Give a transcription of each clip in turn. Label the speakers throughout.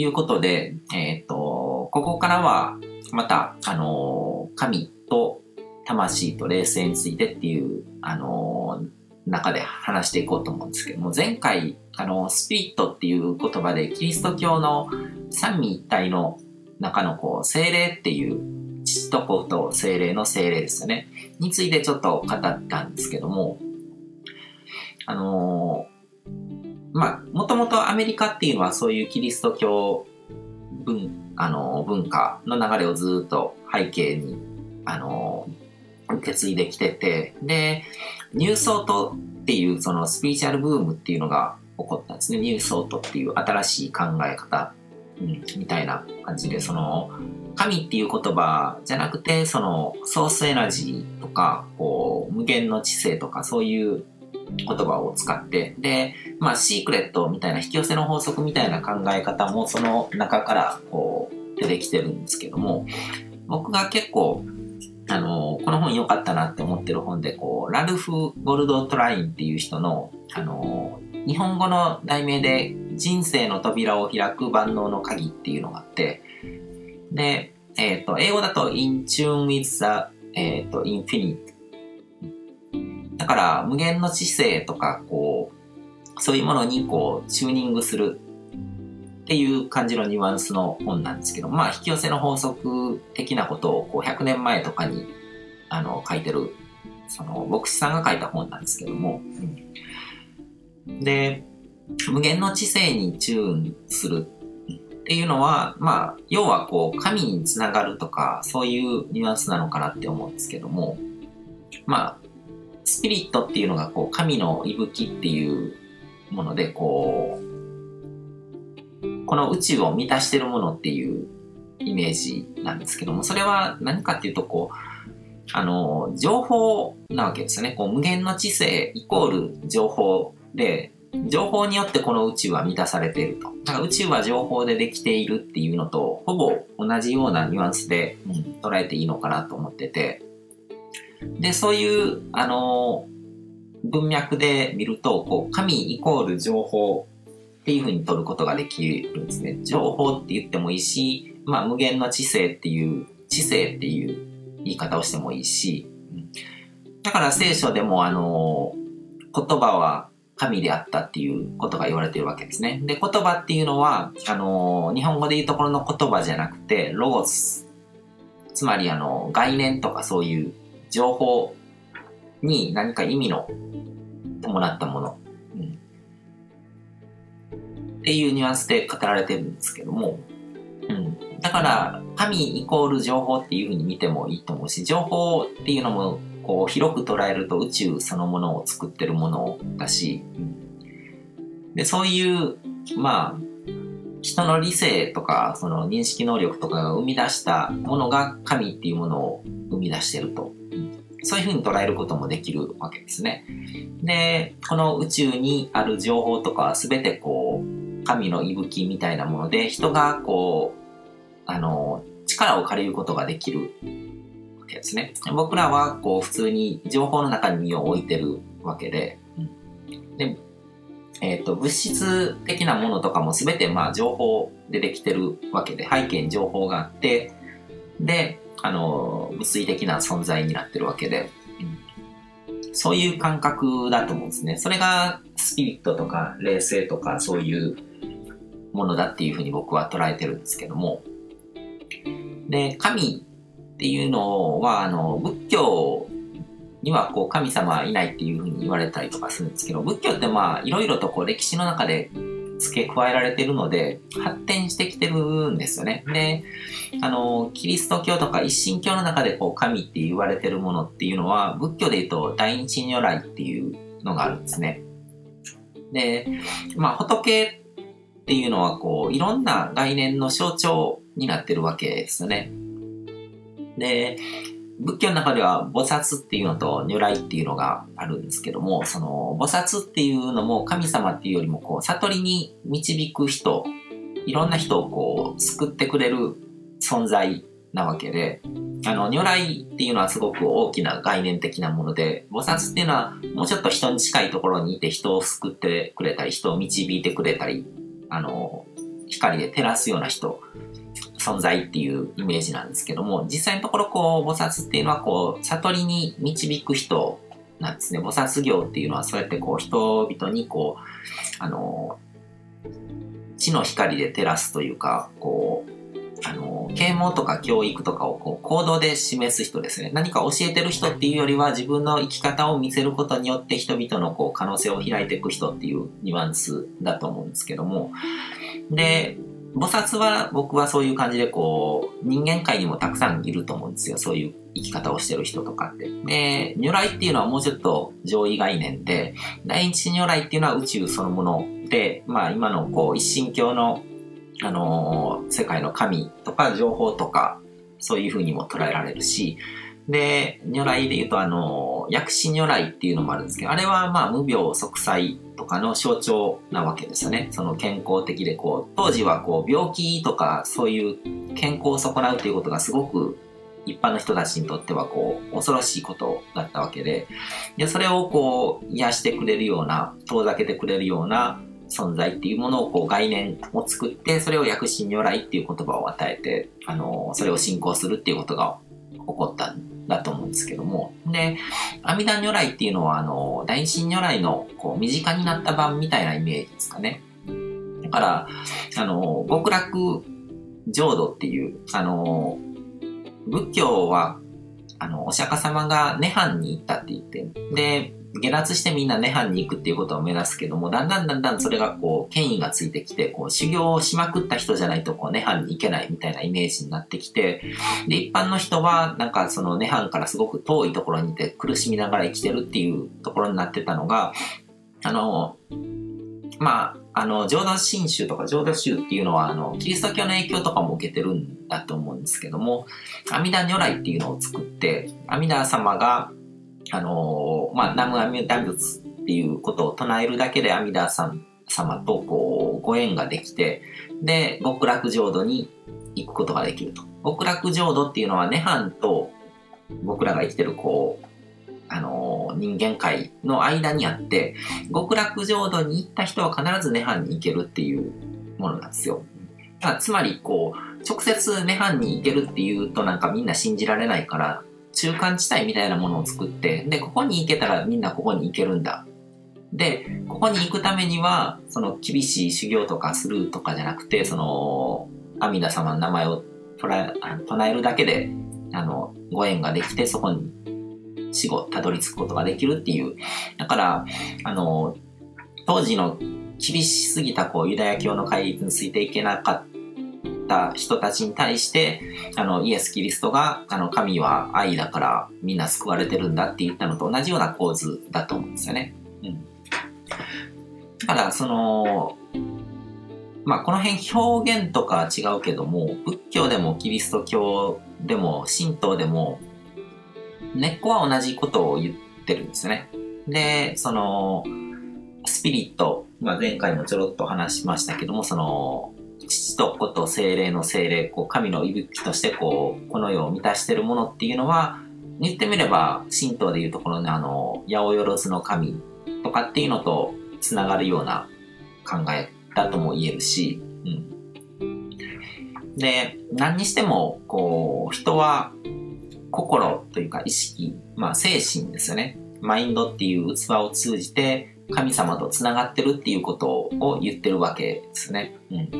Speaker 1: いうことで、えっ、と、ここからは、また、あの、神と魂と霊性についてっていう、あの、中で話していこうと思うんですけども、前回、あの、スピリットっていう言葉で、キリスト教の三位一体の中のこう、精霊っていう父と子と精霊の精霊ですよね。についてちょっと語ったんですけども、あのまあ、もともとアメリカっていうのはそういうキリスト教文、あの文化の流れをずっと背景に、あの受け継いできてて、で、ニューソートっていうそのスピリチュアルブームっていうのが起こったんですね。ニューソートっていう新しい考え方、うん、みたいな感じで、その、神っていう言葉じゃなくて、そのソースエナジーとか、こう、無限の知性とか、そういう言葉を使って、で、まあ、シークレットみたいな引き寄せの法則みたいな考え方もその中からこう出てきてるんですけども、僕が結構あの、この本良かったなって思ってる本で、こう、ラルフ・ゴルド・トラインっていう人の、あの、日本語の題名で、人生の扉を開く万能の鍵っていうのがあって、で、えっ、ー、と、英語だと In tune with the、えっ、ー、と、infinite。だから、無限の知性とか、こう、そういうものにこう、チューニングするっていう感じのニュアンスの本なんですけど、まあ、引き寄せの法則的なことをこう100年前とかにあの書いてる、その牧師さんが書いた本なんですけども、うん、で、無限の知性にチューンするっていうのは、まあ、要はこう、神につながるとか、そういうニュアンスなのかなって思うんですけども、まあ、スピリットっていうのがこう、神の息吹っていうもので、こう、この宇宙を満たしてるものっていうイメージなんですけども、それは何かっていうと、こう、あの、情報なわけですよね。こう無限の知性イコール情報で、情報によってこの宇宙は満たされていると。だから宇宙は情報でできているっていうのと、ほぼ同じようなニュアンスで、うん、捉えていいのかなと思ってて。で、そういう、あの、文脈で見ると、こう、神イコール情報っていうふうに取ることができるんですね。情報って言ってもいいし、まあ無限の知性っていう、知性っていう言い方をしてもいいし、だから聖書でもあの、言葉は神であったっていうことが言われてるわけですね。で、言葉っていうのは、あの、日本語で言うところの言葉じゃなくて、ロゴス。つまりあの、概念とかそういう情報に何か意味の伴ったもの。っていうニュアンスで語られてるんですけども、うん。だから、神イコール情報っていうふうに見てもいいと思うし、情報っていうのも、こう、広く捉えると宇宙そのものを作ってるものだし、うん、で、そういう、まあ、人の理性とか、その認識能力とかが生み出したものが神っていうものを生み出してると。そういうふうに捉えることもできるわけですね。で、この宇宙にある情報とかは全てこう、神の息吹みたいなもので、人がこう、あの、力を借りることができるわけですね。僕らはこう普通に情報の中に身を置いてるわけで、で、えっ、ー、と、物質的なものとかも全てまあ情報でできてるわけで、背景に情報があって、で、あの、物理的な存在になってるわけで、そういう感覚だと思うんですね。それがスピリットとか霊性とかそういうものだっていうふうに僕は捉えてるんですけども。で、神っていうのは、あの、仏教にはこう神様はいないっていうふうに言われたりとかするんですけど、仏教ってまあいろいろとこう歴史の中で付け加えられてるので、発展してきてるんですよね。で、あの、キリスト教とか一神教の中でこう神って言われてるものっていうのは、仏教で言うと大日如来っていうのがあるんですね。で、まあ仏っていうのはこう、いろんな概念の象徴になってるわけですよね。で、仏教の中では菩薩っていうのと如来っていうのがあるんですけども、その菩薩っていうのも神様っていうよりもこう悟りに導く人、いろんな人をこう救ってくれる存在なわけで、あの、如来っていうのはすごく大きな概念的なもので、菩薩っていうのはもうちょっと人に近いところにいて人を救ってくれたり、人を導いてくれたり、あの、光で照らすような人、存在っていうイメージなんですけども、実際のところこう、菩薩っていうのはこう、悟りに導く人なんですね。菩薩業っていうのはそうやってこう、人々にこう、あの、地の光で照らすというか、こう、あの、啓蒙とか教育とかをこう行動で示す人ですね。何か教えてる人っていうよりは自分の生き方を見せることによって人々のこう可能性を開いていく人っていうニュアンスだと思うんですけども。で、菩薩は僕はそういう感じでこう人間界にもたくさんいると思うんですよ。そういう生き方をしてる人とかって。で、如来っていうのはもうちょっと上位概念で、第一如来っていうのは宇宙そのもので、まあ今のこう一神教のあのー、世界の神とか情報とか、そういう風にも捉えられるし、で、如来で言うと、あの、薬師如来っていうのもあるんですけど、あれはまあ無病息災とかの象徴なわけですよね。その健康的でこう、当時はこう、病気とかそういう健康を損なうということがすごく一般の人たちにとってはこう、恐ろしいことだったわけで、で、それをこう、癒してくれるような、遠ざけてくれるような、存在っていうものをこう概念を作って、それを薬師如来っていう言葉を与えて、あの、それを信仰するっていうことが起こったんだと思うんですけども。で、阿弥陀如来っていうのは、あの、大神如来のこう身近になった版みたいなイメージですかね。だから、あの、極楽浄土っていう、あの、仏教は、あの、お釈迦様が涅槃に行ったって言って、で、下脱してみんな涅槃に行くっていうことを目指すけども、だんだんだんだんそれがこう、権威がついてきて、こう、修行をしまくった人じゃないと、こう、涅槃に行けないみたいなイメージになってきて、で、一般の人は、なんかその涅槃からすごく遠いところにいて苦しみながら生きてるっていうところになってたのが、あの、まあ、あの、浄土真宗とか浄土宗っていうのは、あの、キリスト教の影響とかも受けてるんだと思うんですけども、阿弥陀如来っていうのを作って、阿弥陀様が、あのー、まあ、南無阿弥陀仏っていうことを唱えるだけで阿弥陀さん様とこうご縁ができて、で、極楽浄土に行くことができると。極楽浄土っていうのは涅槃と僕らが生きてるこう、あのー、人間界の間にあって、極楽浄土に行った人は必ず涅槃に行けるっていうものなんですよ。つまり、こう、直接涅槃に行けるっていうとなんかみんな信じられないから、中間地帯みたいなものを作って、で、ここに行けたらみんなここに行けるんだ。で、ここに行くためには、その厳しい修行とかするとかじゃなくて、その、阿弥陀様の名前を唱えるだけで、あの、ご縁ができて、そこに死後たどり着くことができるっていう。だから、あの、当時の厳しすぎたこうユダヤ教の戒律についていけなかった人たちに対して、あの、イエス・キリストが、あの、神は愛だからみんな救われてるんだって言ったのと同じような構図だと思うんですよね。うん。だから、その、まあ、この辺表現とかは違うけども、仏教でもキリスト教でも神道でも、根っこは同じことを言ってるんですよね。で、その、スピリット、まあ、前回もちょろっと話しましたけども、その、父と子と精霊の精霊、こう神の息吹としてこう、この世を満たしているものっていうのは、言ってみれば、神道でいうところのあの、八百万の神とかっていうのとつながるような考えだとも言えるし、うん。で、何にしても、こう、人は心というか意識、まあ精神ですよね。マインドっていう器を通じて神様とつながってるっていうことを言ってるわけですね。うん。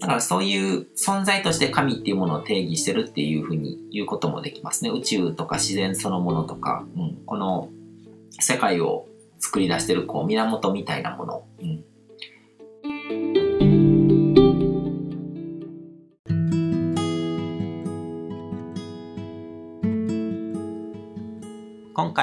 Speaker 1: だからそういう存在として神っていうものを定義してるっていうふうに言うこともできますね。宇宙とか自然そのものとか、うん、この世界を作り出してるこう源みたいなもの。うん